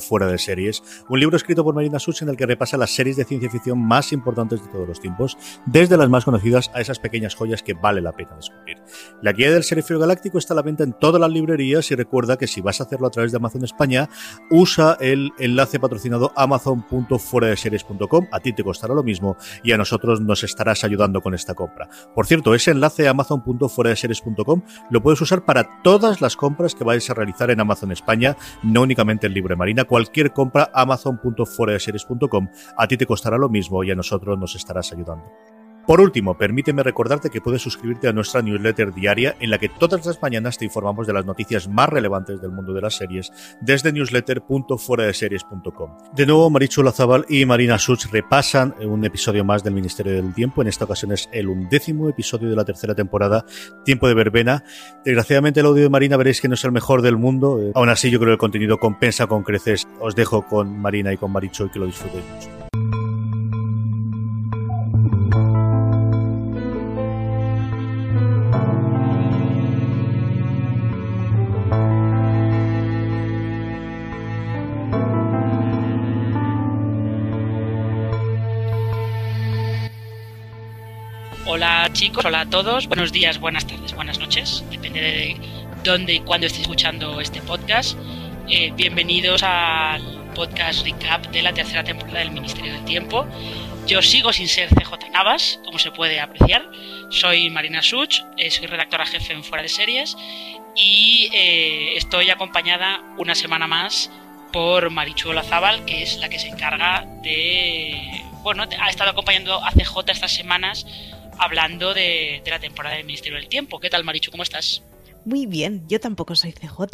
Fuera de Series. Un libro escrito por Marina Such en el que repasa las series de ciencia ficción más importantes de todos los tiempos, desde las más conocidas a esas pequeñas joyas que vale la pena descubrir. La guía del Serifio Galáctico está a la venta en todas las librerías y recuerda que si vas a hacerlo a través de Amazon España, usa el enlace patrocinado amazon.fueradeseries.com, a ti te costará lo mismo y a nosotros nos estarás ayudando con esta compra. Por cierto, ese enlace amazon.fueradeseries.com lo puedes usar para todas las compras que vais a realizar en Amazon España, no únicamente el libro Marina, cualquier compra amazon.fueradeseries series.com, a ti te costará lo mismo y a nosotros nos estarás ayudando. Por último, permíteme recordarte que puedes suscribirte a nuestra newsletter diaria en la que todas las mañanas te informamos de las noticias más relevantes del mundo de las series desde newsletter.fueradeseries.com. De nuevo, Marichu Lazabal y Marina Such repasan un episodio más del Ministerio del Tiempo. En esta ocasión es el undécimo episodio de la tercera temporada, Tiempo de Verbena. Desgraciadamente el audio de Marina veréis que no es el mejor del mundo. Eh, aún así yo creo que el contenido compensa con creces. Os dejo con Marina y con Marichu y que lo disfrutéis mucho. Hola chicos, hola a todos, buenos días, buenas tardes, buenas noches, depende de dónde y cuándo estéis escuchando este podcast. Eh, bienvenidos al podcast recap de la tercera temporada del Ministerio del Tiempo. Yo sigo sin ser CJ Navas, como se puede apreciar. Soy Marina Such, eh, soy redactora jefe en Fuera de Series y eh, estoy acompañada una semana más por Marichu Olazábal, que es la que se encarga de... Bueno, ha estado acompañando a CJ estas semanas hablando de, de, la temporada del Ministerio del Tiempo. ¿Qué tal, Marichu? ¿Cómo estás? Muy bien, yo tampoco soy CJ.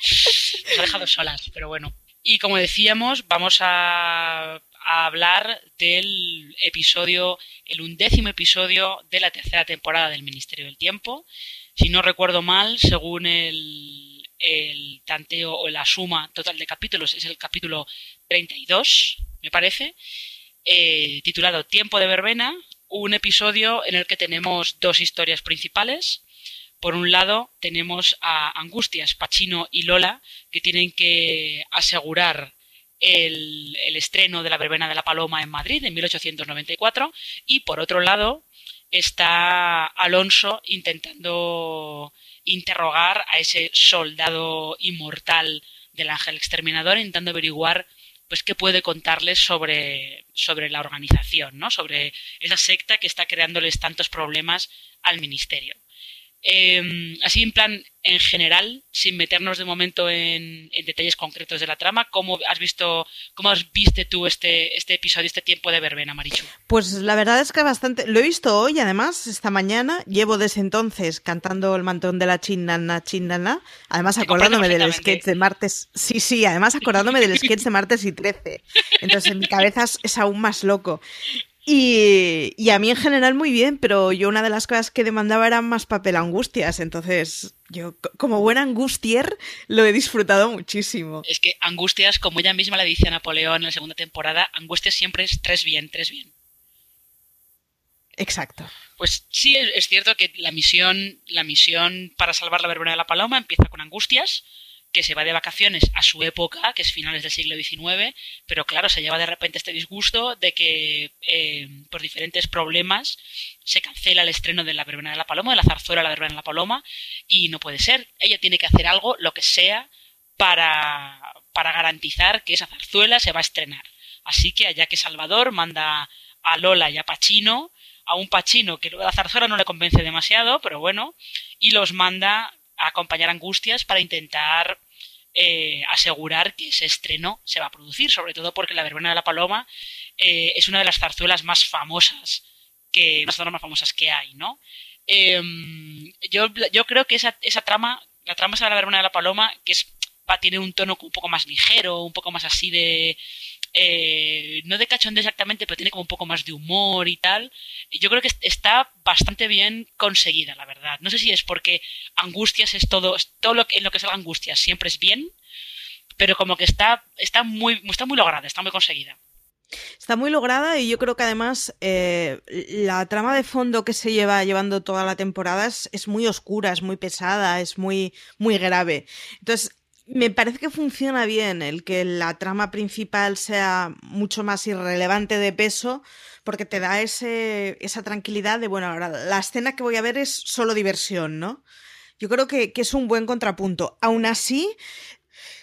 Nos ha dejado solas, pero bueno. Y como decíamos, vamos a, a, hablar del episodio, el undécimo episodio de la tercera temporada del Ministerio del Tiempo. Si no recuerdo mal, según el, el tanteo o la suma total de capítulos, es el capítulo 32, me parece eh, titulado Tiempo de Verbena, un episodio en el que tenemos dos historias principales. Por un lado, tenemos a Angustias, Pachino y Lola, que tienen que asegurar el, el, estreno de la Verbena de la Paloma en Madrid en 1894. Y por otro lado, está Alonso intentando interrogar a ese soldado inmortal del ángel exterminador, intentando averiguar pues qué puede contarles sobre, sobre la organización, ¿no? Sobre esa secta que está creándoles tantos problemas al ministerio. Eh, así en plan en general, sin meternos de momento en, en, detalles concretos de la trama, ¿cómo has visto, cómo has viste tú este, este episodio, este tiempo de verbena, Marichu? Pues la verdad es que bastante, lo he visto hoy, además, esta mañana, llevo desde entonces cantando el mantón de la chinana, chinana, además acordándome del sketch de martes, sí, sí, además acordándome del sketch de martes y 13, entonces en mi cabeza es, es aún más loco. Y, y, a mí en general muy bien, pero yo una de las cosas que demandaba era más papel angustias, entonces yo como buen angustier lo he disfrutado muchísimo. Es que angustias, como ella misma le dice a Napoleón en la segunda temporada, angustias siempre es tres bien, tres bien. Exacto. Pues sí, es cierto que la misión, la misión para salvar la verbena de la paloma empieza con angustias, que se va de vacaciones a su época, que es finales del siglo XIX, pero claro, se lleva de repente este disgusto de que eh, por diferentes problemas se cancela el estreno de la verbena de la paloma, de la zarzuela la verbena de la paloma, y no puede ser. Ella tiene que hacer algo, lo que sea, para, para garantizar que esa zarzuela se va a estrenar. Así que allá que Salvador manda a Lola y a Pachino, a un Pachino que la zarzuela no le convence demasiado, pero bueno, y los manda acompañar Angustias para intentar eh, asegurar que ese estreno se va a producir, sobre todo porque la verbena de la paloma eh, es una de las zarzuelas más famosas que las más famosas que hay, ¿no? Em, yo, yo creo que esa, esa trama, la trama se va a ver una de la paloma, que es, va, tiene un tono un poco más ligero, un poco más así de eh, no de cachondeo exactamente, pero tiene como un poco más de humor y tal. Yo creo que está bastante bien conseguida, la verdad. No sé si es porque Angustias es todo, todo lo que, en lo que es Angustias siempre es bien, pero como que está, está, muy, está muy lograda, está muy conseguida. Está muy lograda y yo creo que además eh, la trama de fondo que se lleva llevando toda la temporada es, es, muy oscura, es muy pesada, es muy, muy grave. Entonces, me parece que funciona bien el que la trama principal sea mucho más irrelevante de peso, porque te da esa tranquilidad de, bueno, ahora la escena que voy a ver es solo diversión, ¿no? Yo creo que, que es un buen contrapunto. Aún así,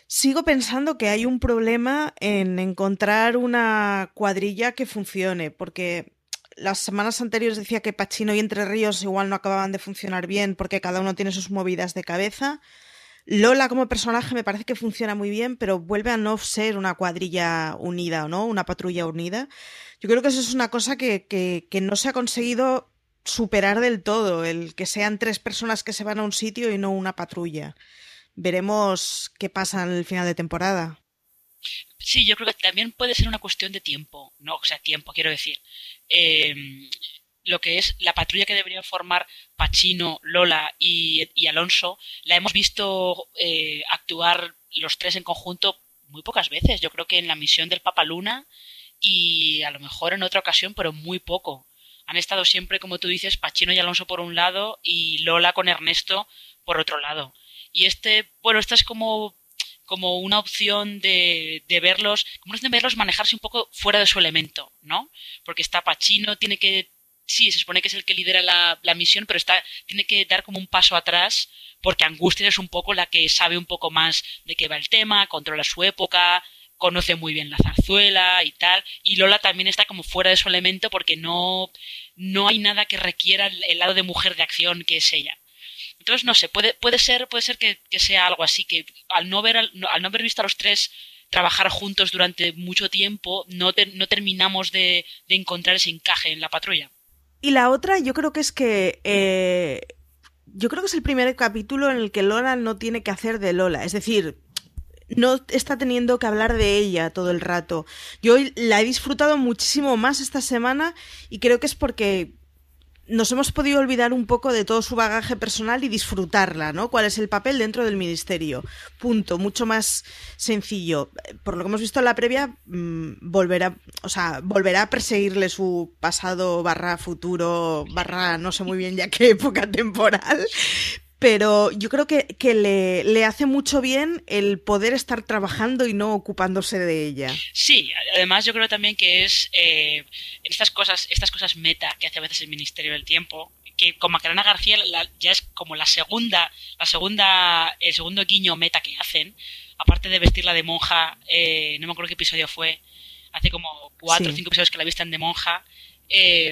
sigo pensando que hay un problema en encontrar una cuadrilla que funcione, porque las semanas anteriores decía que Pachino y Entre Ríos igual no acababan de funcionar bien porque cada uno tiene sus movidas de cabeza. Lola como personaje me parece que funciona muy bien, pero vuelve a no ser una cuadrilla unida, ¿no? Una patrulla unida. Yo creo que eso es una cosa que, que, no se ha conseguido superar del todo, el que sean tres personas que se van a un sitio y no una patrulla. Veremos qué pasa el final de temporada. Sí, yo creo que también puede ser una cuestión de tiempo, no, o sea, tiempo, quiero decir. Eh, lo que es la patrulla que deberían formar Pachino, Lola y, Alonso, la hemos visto eh, actuar los tres en conjunto muy pocas veces. Yo creo que en la misión del Papa Luna y a lo mejor en otra ocasión, pero muy poco. Han estado siempre, como tú dices, Pachino y Alonso por un lado y Lola con Ernesto por otro lado. Y este, bueno, esta es como como una opción de, de verlos, como de verlos manejarse un poco fuera de su elemento, ¿no? Porque está Pachino, tiene que sí, se supone que es el que lidera la, la, misión, pero está, tiene que dar como un paso atrás, porque Angustia es un poco la que sabe un poco más de qué va el tema, controla su época, conoce muy bien la zarzuela y tal, y Lola también está como fuera de su elemento porque no, no hay nada que requiera el lado de mujer de acción que es ella. Entonces, no sé, puede, puede ser, puede ser que, que sea algo así, que al no, ver, al no haber visto a los tres trabajar juntos durante mucho tiempo, no, no terminamos de, de encontrar ese encaje en la patrulla. Y la otra, yo creo que es que. Eh, yo creo que es el primer capítulo en el que Lola no tiene que hacer de Lola. Es decir, no está teniendo que hablar de ella todo el rato. Yo la he disfrutado muchísimo más esta semana y creo que es porque nos hemos podido olvidar un poco de todo su bagaje personal y disfrutarla, ¿no? ¿Cuál es el papel dentro del ministerio? Punto, mucho más sencillo. Por lo que hemos visto en la previa, mmm, volverá, o sea, volverá a perseguirle su pasado barra futuro, barra no sé muy bien ya qué época temporal, pero yo creo que, que le, le, hace mucho bien el poder estar trabajando y no ocupándose de ella. Sí, además yo creo también que es eh, estas cosas, estas cosas meta que hace a veces el Ministerio del Tiempo, que con Macarena García la, ya es como la segunda, la segunda, el segundo guiño meta que hacen, aparte de vestirla de monja, eh, no me acuerdo qué episodio fue, hace como cuatro o sí. cinco episodios que la visten de monja. Eh,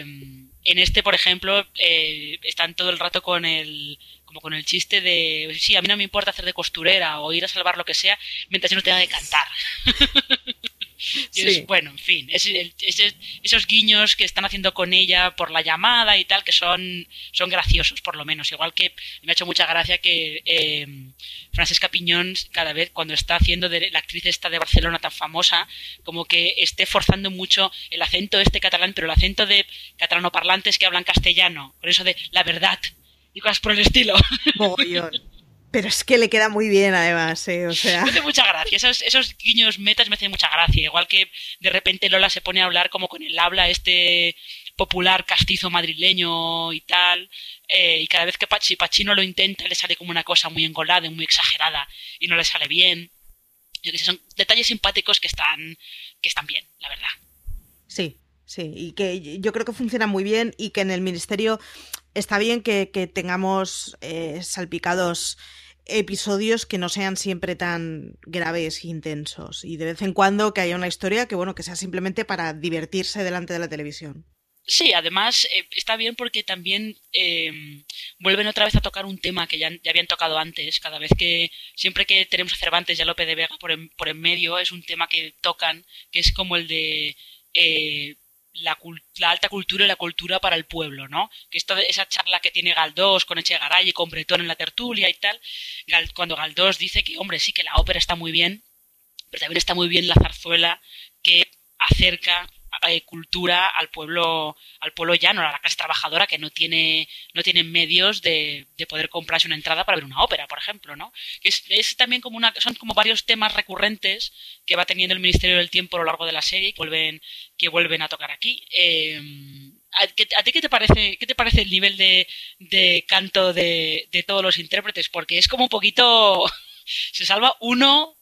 en este, por ejemplo, eh, están todo el rato con el como con el chiste de, sí, a mí no me importa hacer de costurera o ir a salvar lo que sea mientras yo no tenga que cantar. y es, sí. bueno, en fin, es, es, esos guiños que están haciendo con ella por la llamada y tal, que son, son graciosos, por lo menos. Igual que me ha hecho mucha gracia que eh, Francesca Piñón, cada vez cuando está haciendo de la actriz esta de Barcelona tan famosa, como que esté forzando mucho el acento este catalán, pero el acento de catalano parlantes que hablan castellano, con eso de la verdad, y cosas por el estilo. Mogollón. Pero es que le queda muy bien, además, ¿eh? O sea. Me hace mucha gracia. Esos, esos guiños metas me hacen mucha gracia. Igual que de repente Lola se pone a hablar como con el habla este popular castizo madrileño y tal. Eh, y cada vez que Pachi, Pachino lo intenta, le sale como una cosa muy engolada, muy exagerada, y no le sale bien. Yo que sé, son detalles simpáticos que están, que están bien, la verdad. Sí, sí. Y que yo creo que funciona muy bien y que en el ministerio está bien que, tengamos eh, salpicados episodios que no sean siempre tan graves e intensos y de vez en cuando que haya una historia que bueno que sea simplemente para divertirse delante de la televisión Sí, además eh, está bien porque también eh, vuelven otra vez a tocar un tema que ya, ya, habían tocado antes. Cada vez que, siempre que tenemos a Cervantes y a Lope de Vega por en, por en medio, es un tema que tocan, que es como el de eh, la, alta cultura y la cultura para el pueblo, ¿no? Que esto, esa charla que tiene Galdós con Echegaray y con Bretón en la tertulia y tal, cuando Galdós dice que, hombre, sí que la ópera está muy bien, pero también está muy bien la zarzuela que acerca eh, cultura al pueblo al pueblo llano, a la clase trabajadora que no tiene no tiene medios de, de poder comprarse una entrada para ver una ópera, por ejemplo, ¿no? Es, también como una son como varios temas recurrentes que va teniendo el Ministerio del Tiempo a lo largo de la serie y vuelven que vuelven a tocar aquí. Eh, ¿a, ti qué te parece qué te parece el nivel de, de canto de, de todos los intérpretes? Porque es como un poquito se salva uno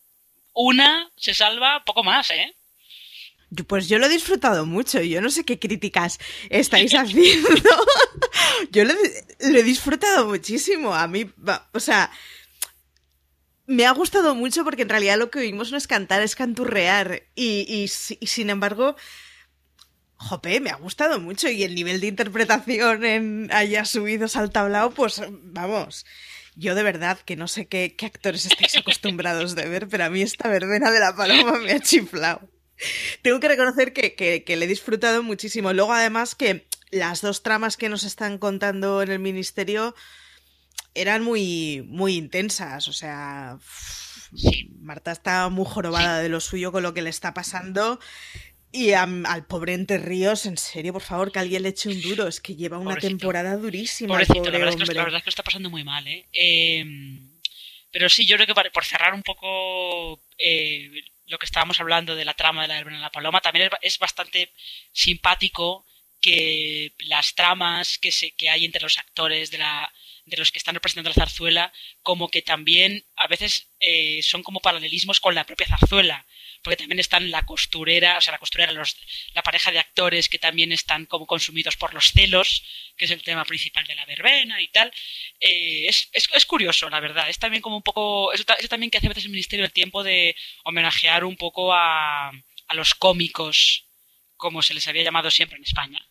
una se salva poco más, ¿eh? Pues yo lo he disfrutado mucho. Yo no sé qué críticas estáis haciendo. yo lo, he disfrutado muchísimo. A mí, o sea, me ha gustado mucho porque en realidad lo que oímos no es cantar, es canturrear. Y, y, sin embargo, jope, me ha gustado mucho. Y el nivel de interpretación en haya subido al tablao, pues vamos. Yo de verdad que no sé qué, qué actores estáis acostumbrados de ver, pero a mí esta verbena de la paloma me ha chiflado. Tengo que reconocer que, que, le he disfrutado muchísimo. Luego, además, que las dos tramas que nos están contando en el ministerio eran muy, muy intensas. O sea, Marta está muy jorobada de lo suyo con lo que le está pasando. Y al pobre Entre Ríos, en serio, por favor, que alguien le eche un duro. Es que lleva una temporada durísima. Pobrecito, la, verdad Es que, la verdad es que lo está pasando muy mal, ¿eh? eh pero sí, yo creo que por cerrar un poco eh, lo que estábamos hablando de la trama de la de la Paloma, también es, bastante simpático que las tramas que, se, que hay entre los actores de, la, de los que están representando la zarzuela, como que también a veces eh, son como paralelismos con la propia zarzuela porque también están la costurera, o sea, la costurera, los, la pareja de actores que también están como consumidos por los celos, que es el tema principal de la verbena y tal. Eh, es, es, curioso, la verdad. Es también como un poco, eso, también que hace a veces el Ministerio del Tiempo de homenajear un poco a, a los cómicos, como se les había llamado siempre en España.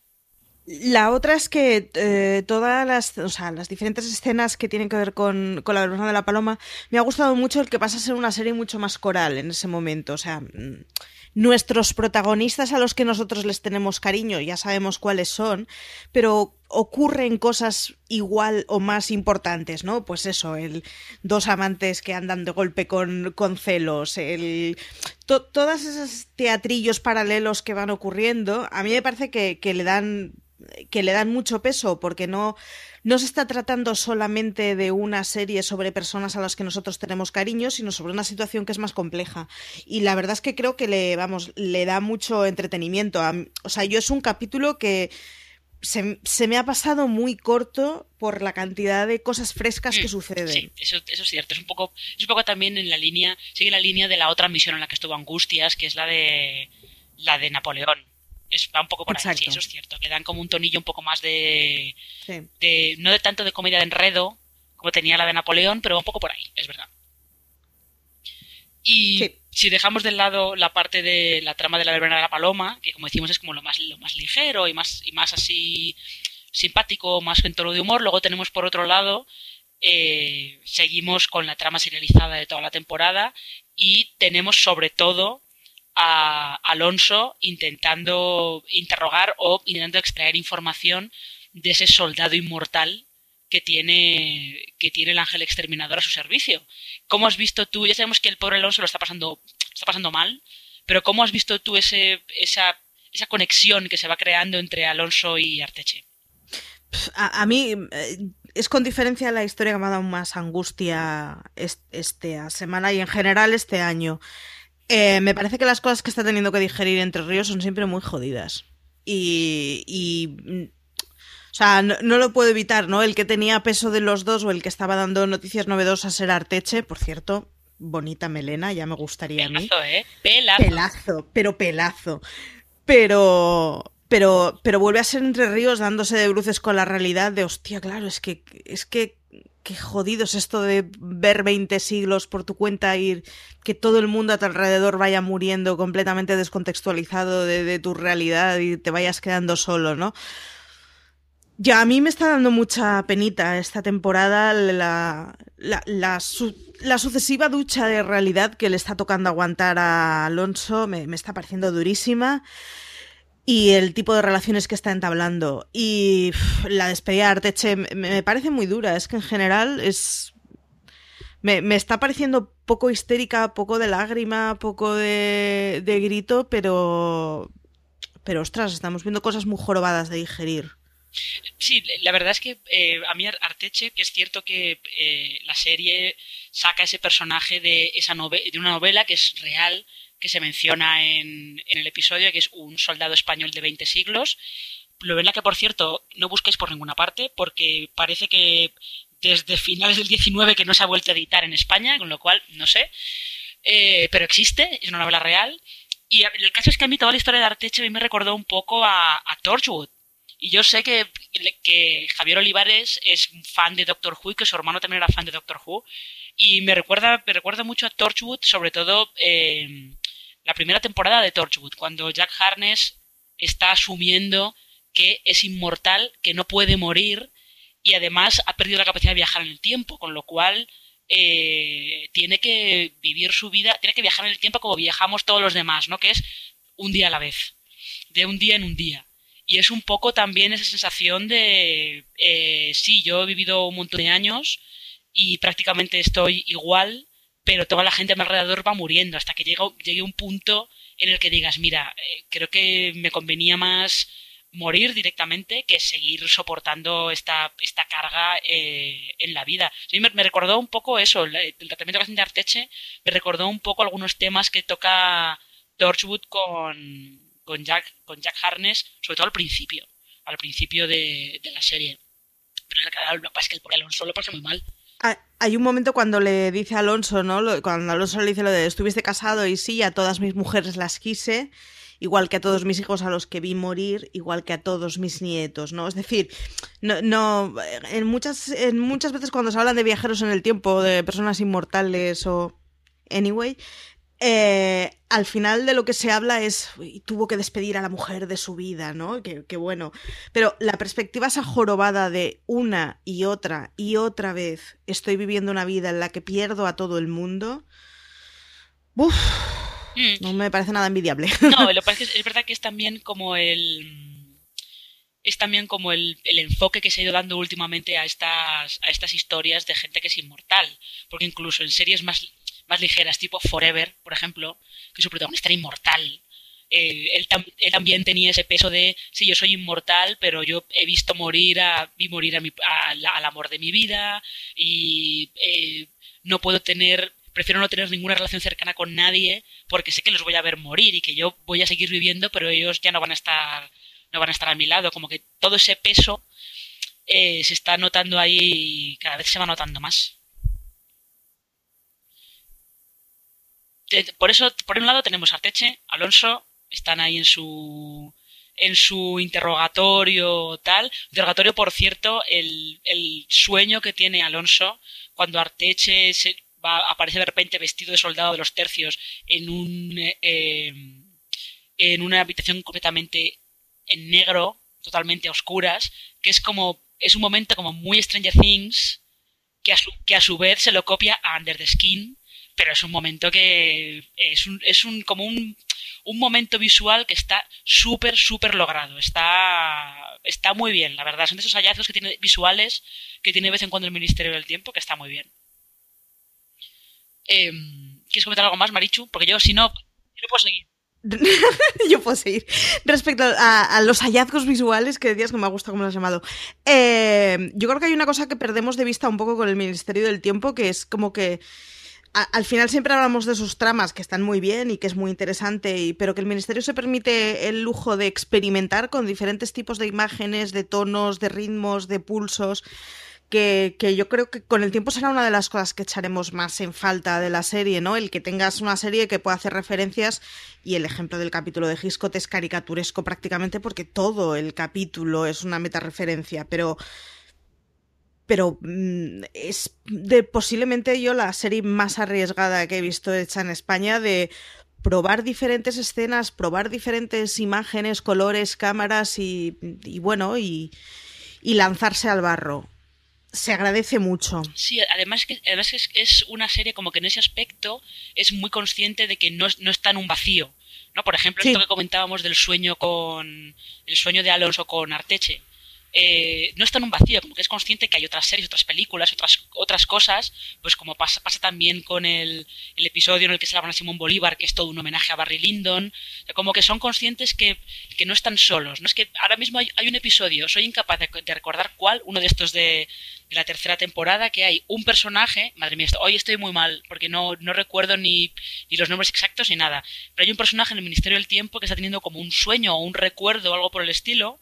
La otra es que eh, todas las, o sea, las diferentes escenas que tienen que ver con, con la verbena de la paloma, me ha gustado mucho el que pasa a ser una serie mucho más coral en ese momento. O sea, mm, nuestros protagonistas a los que nosotros les tenemos cariño, ya sabemos cuáles son, pero ocurren cosas igual o más importantes, ¿no? Pues eso, el dos amantes que andan de golpe con, con celos, el todas esos teatrillos paralelos que van ocurriendo, a mí me parece que le dan que le dan mucho peso porque no, no se está tratando solamente de una serie sobre personas a las que nosotros tenemos cariño, sino sobre una situación que es más compleja. Y la verdad es que creo que le, vamos, le da mucho entretenimiento. o sea, yo es un capítulo que se, se, me ha pasado muy corto por la cantidad de cosas frescas que mm, suceden. Sí, eso, eso, es cierto. Es un poco, es un poco también en la línea, sigue la línea de la otra misión en la que estuvo Angustias, que es la de la de Napoleón es, va un poco por ahí, sí, eso es cierto. Le dan como un tonillo un poco más de, de, No de tanto de comedia de enredo, como tenía la de Napoleón, pero un poco por ahí, es verdad. Y si dejamos de lado la parte de la trama de la verbena de la paloma, que como decimos es como lo más, lo más ligero y más, y más así simpático, más en tono de humor, luego tenemos por otro lado, eh, seguimos con la trama serializada de toda la temporada y tenemos sobre todo a Alonso intentando interrogar o intentando extraer información de ese soldado inmortal que tiene, que tiene el ángel exterminador a su servicio. ¿Cómo has visto tú? Ya sabemos que el pobre Alonso lo está pasando, está pasando mal, pero ¿cómo has visto tú esa, esa conexión que se va creando entre Alonso y Arteche? A, mí eh, es con diferencia la historia que me ha dado más angustia esta semana y en general este año. Eh, me parece que las cosas que está teniendo que digerir Entre Ríos son siempre muy jodidas. Y. o sea, no, lo puedo evitar, ¿no? El que tenía peso de los dos o el que estaba dando noticias novedosas era Arteche, por cierto. Bonita melena, ya me gustaría a mí. Pelazo, ¿eh? Pelazo. Pelazo, pero pelazo. Pero. Pero, pero vuelve a ser Entre Ríos dándose de bruces con la realidad de hostia, claro, es que, es que qué jodido es esto de ver 20 siglos por tu cuenta y que todo el mundo a tu alrededor vaya muriendo completamente descontextualizado de, tu realidad y te vayas quedando solo, ¿no? Ya, a mí me está dando mucha penita esta temporada la, la, la, sucesiva ducha de realidad que le está tocando aguantar a Alonso, me, me está pareciendo durísima. Y el tipo de relaciones que está entablando. Y la despedida de Arteche me, parece muy dura. Es que en general es. Me, me, está pareciendo poco histérica, poco de lágrima, poco de, de grito, pero. Pero ostras, estamos viendo cosas muy jorobadas de digerir. Sí, la verdad es que eh, a mí Arteche, que es cierto que eh, la serie saca ese personaje de, esa de una novela que es real, que se menciona en, en el episodio, que es un soldado español de 20 siglos. Novela que, por cierto, no busquéis por ninguna parte, porque parece que desde finales del 19 que no se ha vuelto a editar en España, con lo cual, no sé. Eh, pero existe, es una novela real. Y el caso es que a mí toda la historia de Arteche me recordó un poco a, a Torchwood y yo sé que, que Javier Olivares es fan de Doctor Who y que su hermano también era fan de Doctor Who. Y me recuerda, me recuerda mucho a Torchwood, sobre todo eh, la primera temporada de Torchwood, cuando Jack Harness está asumiendo que es inmortal, que no puede morir y además ha perdido la capacidad de viajar en el tiempo, con lo cual eh, tiene que vivir su vida, tiene que viajar en el tiempo como viajamos todos los demás, ¿no? Que es un día a la vez, de un día en un día. Y es un poco también esa sensación de, eh, sí, yo he vivido un montón de años y prácticamente estoy igual, pero toda la gente a mi alrededor va muriendo hasta que llegue, llegue un punto en el que digas, mira, eh, creo que me convenía más morir directamente que seguir soportando esta, esta carga eh, en la vida. Sí, me, recordó un poco eso, el, tratamiento que hacen de Arteche, me recordó un poco algunos temas que toca Torchwood con, con Jack, con Jack Harness, sobre todo al principio, al principio de, la serie. Pero lo que es que el pobre Alonso lo pasa muy mal. Ah, hay un momento cuando le dice a Alonso, ¿no? Cuando Alonso le dice lo de estuviste casado y sí, a todas mis mujeres las quise, igual que a todos mis hijos a los que vi morir, igual que a todos mis nietos, ¿no? Es decir, no, no en muchas, en muchas veces cuando se hablan de viajeros en el tiempo, de personas inmortales o anyway, eh, al final de lo que se habla es tuvo que despedir a la mujer de su vida, ¿no? Que, bueno. Pero la perspectiva esa jorobada de una y otra y otra vez estoy viviendo una vida en la que pierdo a todo el mundo. Uf, mm. No me parece nada envidiable. No, lo que es, es verdad que es también como el es también como el, el, enfoque que se ha ido dando últimamente a estas, a estas historias de gente que es inmortal. Porque incluso en series más más ligeras, tipo Forever, por ejemplo, que su protagonista era inmortal. Eh, él, también tenía ese peso de, sí, yo soy inmortal, pero yo he visto morir a, vi morir a mi, al amor de mi vida y eh, no puedo tener, prefiero no tener ninguna relación cercana con nadie porque sé que los voy a ver morir y que yo voy a seguir viviendo, pero ellos ya no van a estar, no van a estar a mi lado. Como que todo ese peso eh, se está notando ahí, cada vez se va notando más. Por eso, por un lado tenemos Arteche, Alonso, están ahí en su en su interrogatorio tal. Interrogatorio, por cierto, el, el sueño que tiene Alonso cuando Arteche se va, aparece de repente vestido de soldado de los tercios en un eh, en una habitación completamente en negro, totalmente a oscuras, que es como es un momento como muy Stranger Things que a su, que a su vez se lo copia a Under the Skin pero es un momento que es un, es un como un, un momento visual que está súper, súper logrado. Está, está muy bien, la verdad. Son esos hallazgos que tiene visuales que tiene de vez en cuando el Ministerio del Tiempo, que está muy bien. Em, ¿Quieres comentar algo más, Marichu? Porque yo, si no, yo no puedo seguir. yo puedo seguir. Respecto a, los hallazgos visuales que decías que me ha gustado como lo has llamado. Eh, yo creo que hay una cosa que perdemos de vista un poco con el Ministerio del Tiempo, que es como que al final siempre hablamos de sus tramas que están muy bien y que es muy interesante, y, pero que el Ministerio se permite el lujo de experimentar con diferentes tipos de imágenes, de tonos, de ritmos, de pulsos. Que, yo creo que con el tiempo será una de las cosas que echaremos más en falta de la serie, ¿no? El que tengas una serie que pueda hacer referencias y el ejemplo del capítulo de Hitchcock es caricaturesco prácticamente porque todo el capítulo es una meta-referencia, pero pero mm, es de posiblemente yo la serie más arriesgada que he visto hecha en España de probar diferentes escenas, probar diferentes imágenes, colores, cámaras y, bueno, y, lanzarse al barro. se agradece mucho. Sí, además, que, además es, es, una serie como que en ese aspecto es muy consciente de que no, no está en un vacío. ¿no? Por ejemplo, esto que comentábamos del sueño con el sueño de Alonso con Arteche. Eh, no está en un vacío, como que es consciente que hay otras series, otras películas, otras, otras cosas, pues como pasa, pasa también con el, episodio en el que se habla a Simón Bolívar, que es todo un homenaje a Barry Lyndon, como que son conscientes que, que no están solos, no es que ahora mismo hay, hay un episodio, soy incapaz de, de, recordar cuál, uno de estos de, de, la tercera temporada, que hay un personaje, madre mía, hoy estoy muy mal, porque no, no recuerdo ni, ni los nombres exactos ni nada, pero hay un personaje en el Ministerio del Tiempo que está teniendo como un sueño o un recuerdo o algo por el estilo,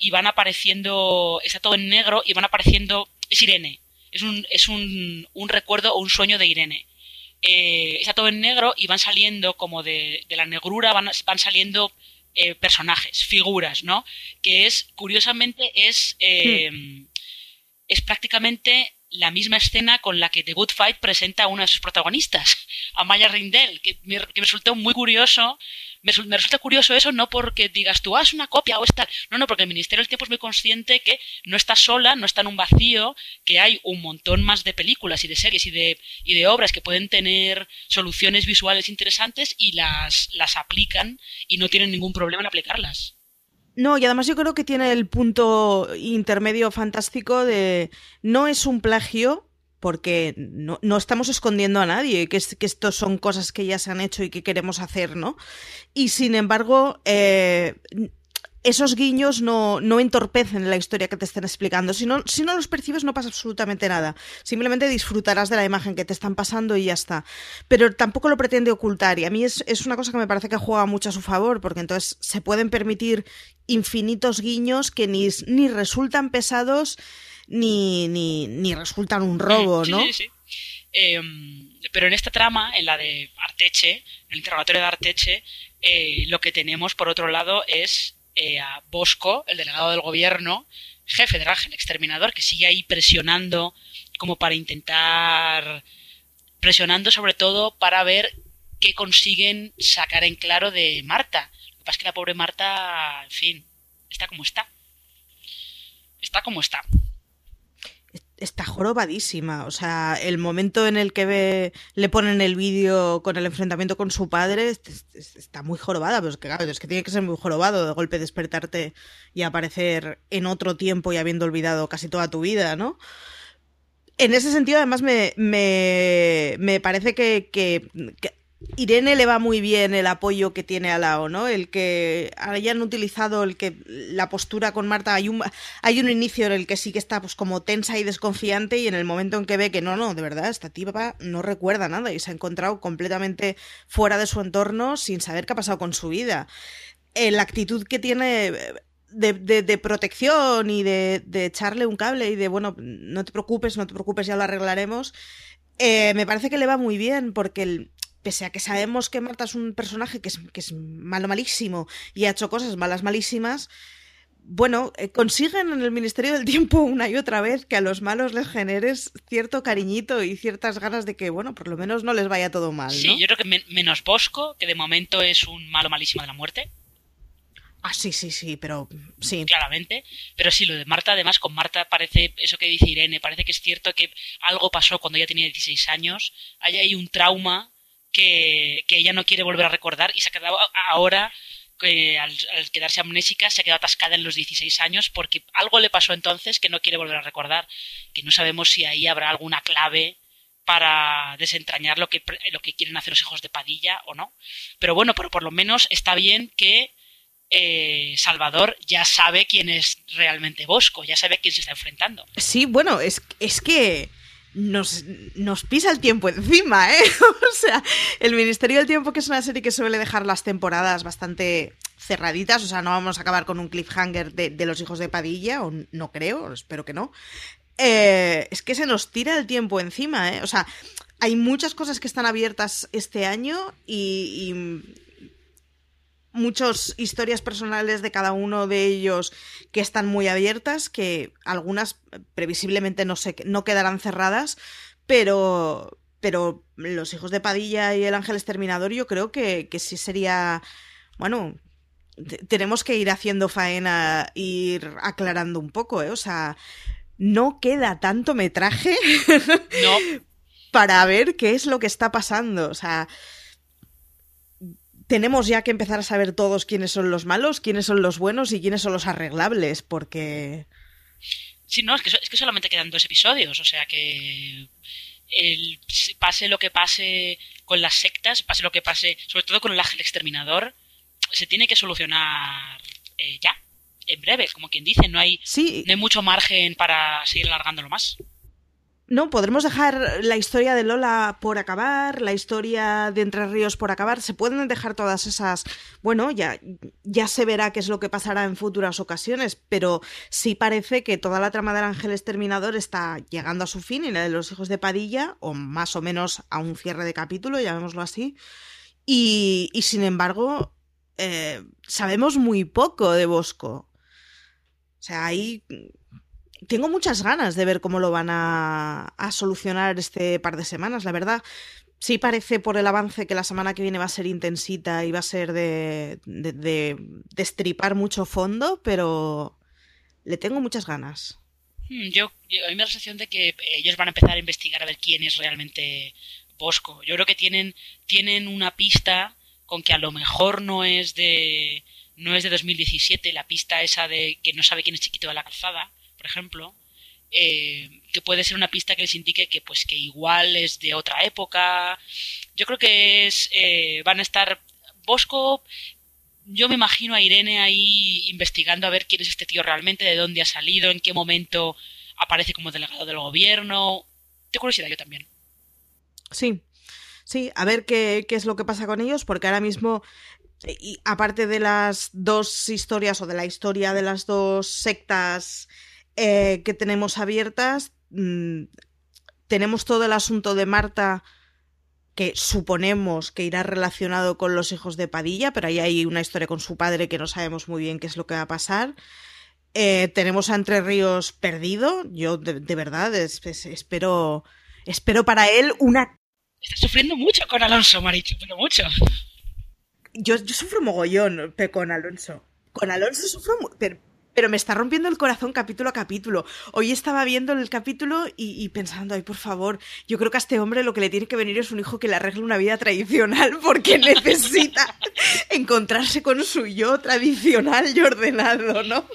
y van apareciendo, está todo en negro y van apareciendo, es Irene, es un, es un, un recuerdo o un sueño de Irene. Eh, está todo en negro y van saliendo como de, de la negrura, van, van saliendo eh, personajes, figuras, ¿no? Que es, curiosamente, es, hmm. es prácticamente la misma escena con la que The Good Fight presenta a una de sus protagonistas, a Maya Rindel, que me resultó muy curioso me, resulta curioso eso no porque digas tú, ah, es una copia o está. No, no, porque el Ministerio del Tiempo es muy consciente que no está sola, no está en un vacío, que hay un montón más de películas y de series y de, y de obras que pueden tener soluciones visuales interesantes y las, las aplican y no tienen ningún problema en aplicarlas. No, y además yo creo que tiene el punto intermedio fantástico de no es un plagio, porque no, no, estamos escondiendo a nadie, que, que estos son cosas que ya se han hecho y que queremos hacer, ¿no? Y sin embargo, eh, esos guiños no, no, entorpecen la historia que te están explicando. Si no, si no los percibes no pasa absolutamente nada. Simplemente disfrutarás de la imagen que te están pasando y ya está. Pero tampoco lo pretende ocultar. Y a mí es, es una cosa que me parece que juega mucho a su favor, porque entonces se pueden permitir infinitos guiños que ni, ni resultan pesados ni, ni, ni resultan un robo, sí, ¿no? Sí, sí. Eh, pero en esta trama, en la de Arteche, en el interrogatorio de Arteche, eh, lo que tenemos por otro lado es eh, a Bosco, el delegado del gobierno, jefe del ángel exterminador, que sigue ahí presionando como para intentar, presionando sobre todo para ver qué consiguen sacar en claro de Marta. Lo que pasa es que la pobre Marta, en fin, está como está. Está como está está jorobadísima. O sea, el momento en el que ve, le ponen el vídeo con el enfrentamiento con su padre está muy jorobada. Pero es que, claro, es que tiene que ser muy jorobado de golpe despertarte y aparecer en otro tiempo y habiendo olvidado casi toda tu vida, ¿no? En ese sentido, además, me, me, me parece que Irene le va muy bien el apoyo que tiene a Lao, ¿no? El que hayan utilizado el que la postura con Marta hay un hay un inicio en el que sí que está pues como tensa y desconfiante y en el momento en que ve que no, no, de verdad esta tipa no recuerda nada y se ha encontrado completamente fuera de su entorno sin saber qué ha pasado con su vida. Eh, la actitud que tiene de, de, de, protección y de, de, echarle un cable y de, bueno, no te preocupes, no te preocupes, ya lo arreglaremos, eh, me parece que le va muy bien porque el, pese a que sabemos que Marta es un personaje que es, que es malo malísimo y ha hecho cosas malas malísimas, bueno, eh, consiguen en el Ministerio del Tiempo una y otra vez que a los malos les generes cierto cariñito y ciertas ganas de que, bueno, por lo menos no les vaya todo mal. ¿no? Sí, yo creo que men menos Bosco, que de momento es un malo malísimo de la muerte. Ah, sí, sí, sí, pero sí. Claramente. Pero sí, lo de Marta, además, con Marta parece, eso que dice Irene, parece que es cierto que algo pasó cuando ella tenía 16 años. Hay ahí un trauma que, que, ella no quiere volver a recordar y se ha quedado ahora, que al, quedarse amnésica, se ha quedado atascada en los 16 años porque algo le pasó entonces que no quiere volver a recordar, que no sabemos si ahí habrá alguna clave para desentrañar lo que, lo que quieren hacer los hijos de Padilla o no. Pero bueno, pero por lo menos está bien que eh, Salvador ya sabe quién es realmente Bosco, ya sabe a quién se está enfrentando. Sí, bueno, es, es que nos, nos, pisa el tiempo encima, ¿eh? o sea, el Ministerio del Tiempo, que es una serie que suele dejar las temporadas bastante cerraditas, o sea, no vamos a acabar con un cliffhanger de, de los hijos de Padilla, o no creo, espero que no. Eh, es que se nos tira el tiempo encima, ¿eh? O sea, hay muchas cosas que están abiertas este año y, y muchas historias personales de cada uno de ellos que están muy abiertas, que algunas previsiblemente no, se, no quedarán cerradas, pero, pero los hijos de Padilla y el ángel exterminador yo creo que, que sí sería, bueno, tenemos que ir haciendo faena, ir aclarando un poco, ¿eh? O sea, no queda tanto metraje No, para ver qué es lo que está pasando. O sea, tenemos ya que empezar a saber todos quiénes son los malos, quiénes son los buenos y quiénes son los arreglables, porque... sí, no, es que, es que solamente quedan dos episodios, o sea que el, pase lo que pase con las sectas, pase lo que pase, sobre todo con el ángel exterminador, se tiene que solucionar eh, ya, en breve, como quien dice, no hay, Sí, no hay mucho margen para seguir alargándolo más. No, podremos dejar la historia de Lola por acabar, la historia de Entre Ríos por acabar, se pueden dejar todas esas, bueno, ya, ya se verá qué es lo que pasará en futuras ocasiones, pero sí parece que toda la trama del ángel exterminador está llegando a su fin y la de los hijos de Padilla, o más o menos a un cierre de capítulo, llamémoslo así, y, sin embargo, eh, sabemos muy poco de Bosco. O sea, ahí tengo muchas ganas de ver cómo lo van a, solucionar este par de semanas, la verdad. Sí parece por el avance que la semana que viene va a ser intensita y va a ser de, de, destripar mucho fondo, pero le tengo muchas ganas. Hmm, Yo, yo- a mí me da la sensación de que ellos van a empezar a investigar a ver quién es realmente Bosco. Yo creo que tienen, tienen una pista con que a lo mejor no es de no es de 2017, la pista esa de que no sabe quién es Chiquito de la Calzada, por ejemplo, eh, que puede ser una pista que les indique que pues que igual es de otra época. Yo creo que es eh, van a estar Bosco yo me imagino a Irene ahí investigando a ver quién es este tío realmente, de dónde ha salido, en qué momento aparece como delegado del gobierno. Tengo curiosidad yo también. Sí, sí, a ver qué, qué es lo que pasa con ellos, porque ahora mismo, y aparte de las dos historias o de la historia de las dos sectas eh, que tenemos abiertas, mm, tenemos todo el asunto de Marta que suponemos que irá relacionado con los hijos de Padilla, pero ahí hay una historia con su padre que no sabemos muy bien qué es lo que va a pasar. Eh, tenemos a Entre Ríos perdido. Yo de, de verdad es- es- espero, espero para él una Está sufriendo mucho con Alonso, Maricho, pero mucho. Yo, yo sufro mogollón con Alonso. Con Alonso sufro, pero, pero me está rompiendo el corazón capítulo a capítulo. Hoy estaba viendo el capítulo y, y pensando, ay, por favor, yo creo que a este hombre lo que le tiene que venir es un hijo que le arregle una vida tradicional porque necesita encontrarse con su yo tradicional y ordenado, ¿no?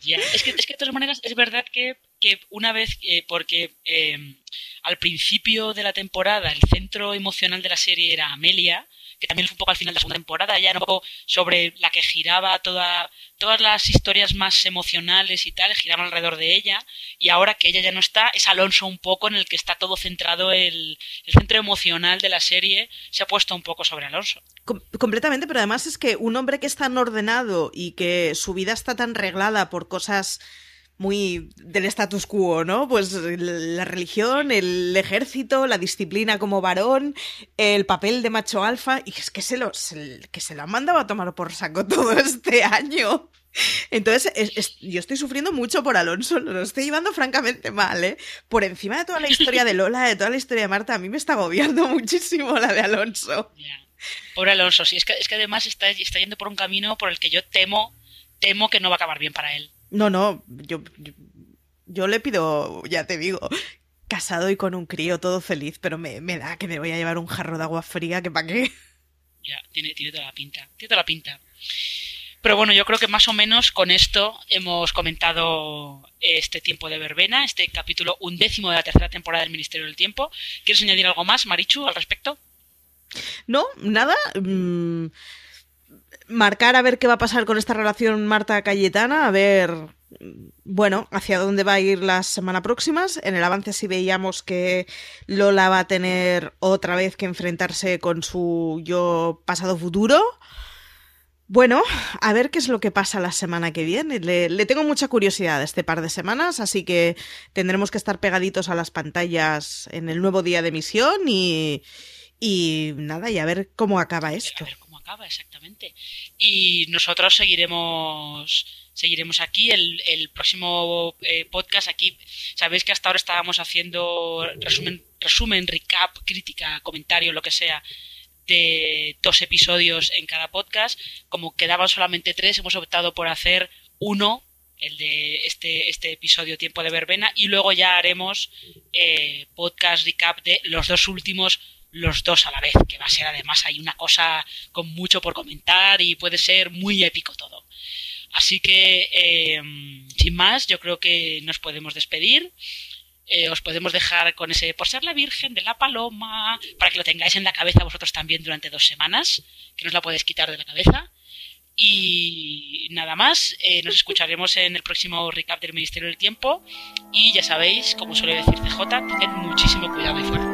Ya, Es que, es que de todas maneras es verdad que, que una vez, eh, porque eh, al principio de la temporada el centro emocional de la serie era Amelia, que también fue un poco al final de la segunda temporada, ya era un poco sobre la que giraba toda, todas las historias más emocionales y tal, giraban alrededor de ella, y ahora que ella ya no está, es Alonso un poco en el que está todo centrado, el, el centro emocional de la serie se ha puesto un poco sobre Alonso. Com- completamente, pero además es que un hombre que es tan ordenado y que su vida está tan reglada por cosas muy del status quo, ¿no? Pues la religión, el ejército, la disciplina como varón, el papel de macho alfa, y es que se lo, se- que se lo han mandado a tomar por saco todo este año. Entonces, es- es- yo estoy sufriendo mucho por Alonso, lo estoy llevando francamente mal, ¿eh? Por encima de toda la historia de Lola, de toda la historia de Marta, a mí me está agobiando muchísimo la de Alonso. Ya. Pobre Alonso, sí, es que, es que además está, está yendo por un camino por el que yo temo, temo que no va a acabar bien para él. No, no, yo, yo, yo le pido, ya te digo, casado y con un crío, todo feliz, pero me, me da que me voy a llevar un jarro de agua fría, que para qué. Ya, tiene, tiene toda la pinta. Tiene toda la pinta. Pero bueno, yo creo que más o menos con esto hemos comentado este tiempo de verbena, este capítulo undécimo de la tercera temporada del Ministerio del Tiempo. ¿Quieres añadir algo más, Marichu, al respecto? No, nada. mm, marcar a ver qué va a pasar con esta relación Marta-Cayetana, a ver, bueno, hacia dónde va a ir las semana próximas. En el avance sí veíamos que Lola va a tener otra vez que enfrentarse con su yo pasado-futuro. Bueno, a ver qué es lo que pasa la semana que viene. Le, tengo mucha curiosidad este par de semanas, así que tendremos que estar pegaditos a las pantallas en el nuevo día de emisión y, y nada, y a ver cómo acaba esto. Exactamente. Y nosotros seguiremos seguiremos aquí el, el próximo eh, podcast aquí sabéis que hasta ahora estábamos haciendo resumen resumen recap crítica comentario lo que sea de dos episodios en cada podcast como quedaban solamente tres hemos optado por hacer uno el de este, este episodio Tiempo de Verbena, y luego ya haremos eh, podcast recap de los dos últimos, los dos a la vez, que va a ser además hay una cosa con mucho por comentar y puede ser muy épico todo. Así que, eh, sin más, yo creo que nos podemos despedir. Eh, os podemos dejar con ese por ser la Virgen de la Paloma, para que lo tengáis en la cabeza vosotros también durante dos semanas, que no os la podéis quitar de la cabeza. Y nada más, eh, nos escucharemos en el próximo recap del Ministerio del Tiempo. Y ya sabéis, como suele decir CJ, tened muchísimo cuidado ahí fuera.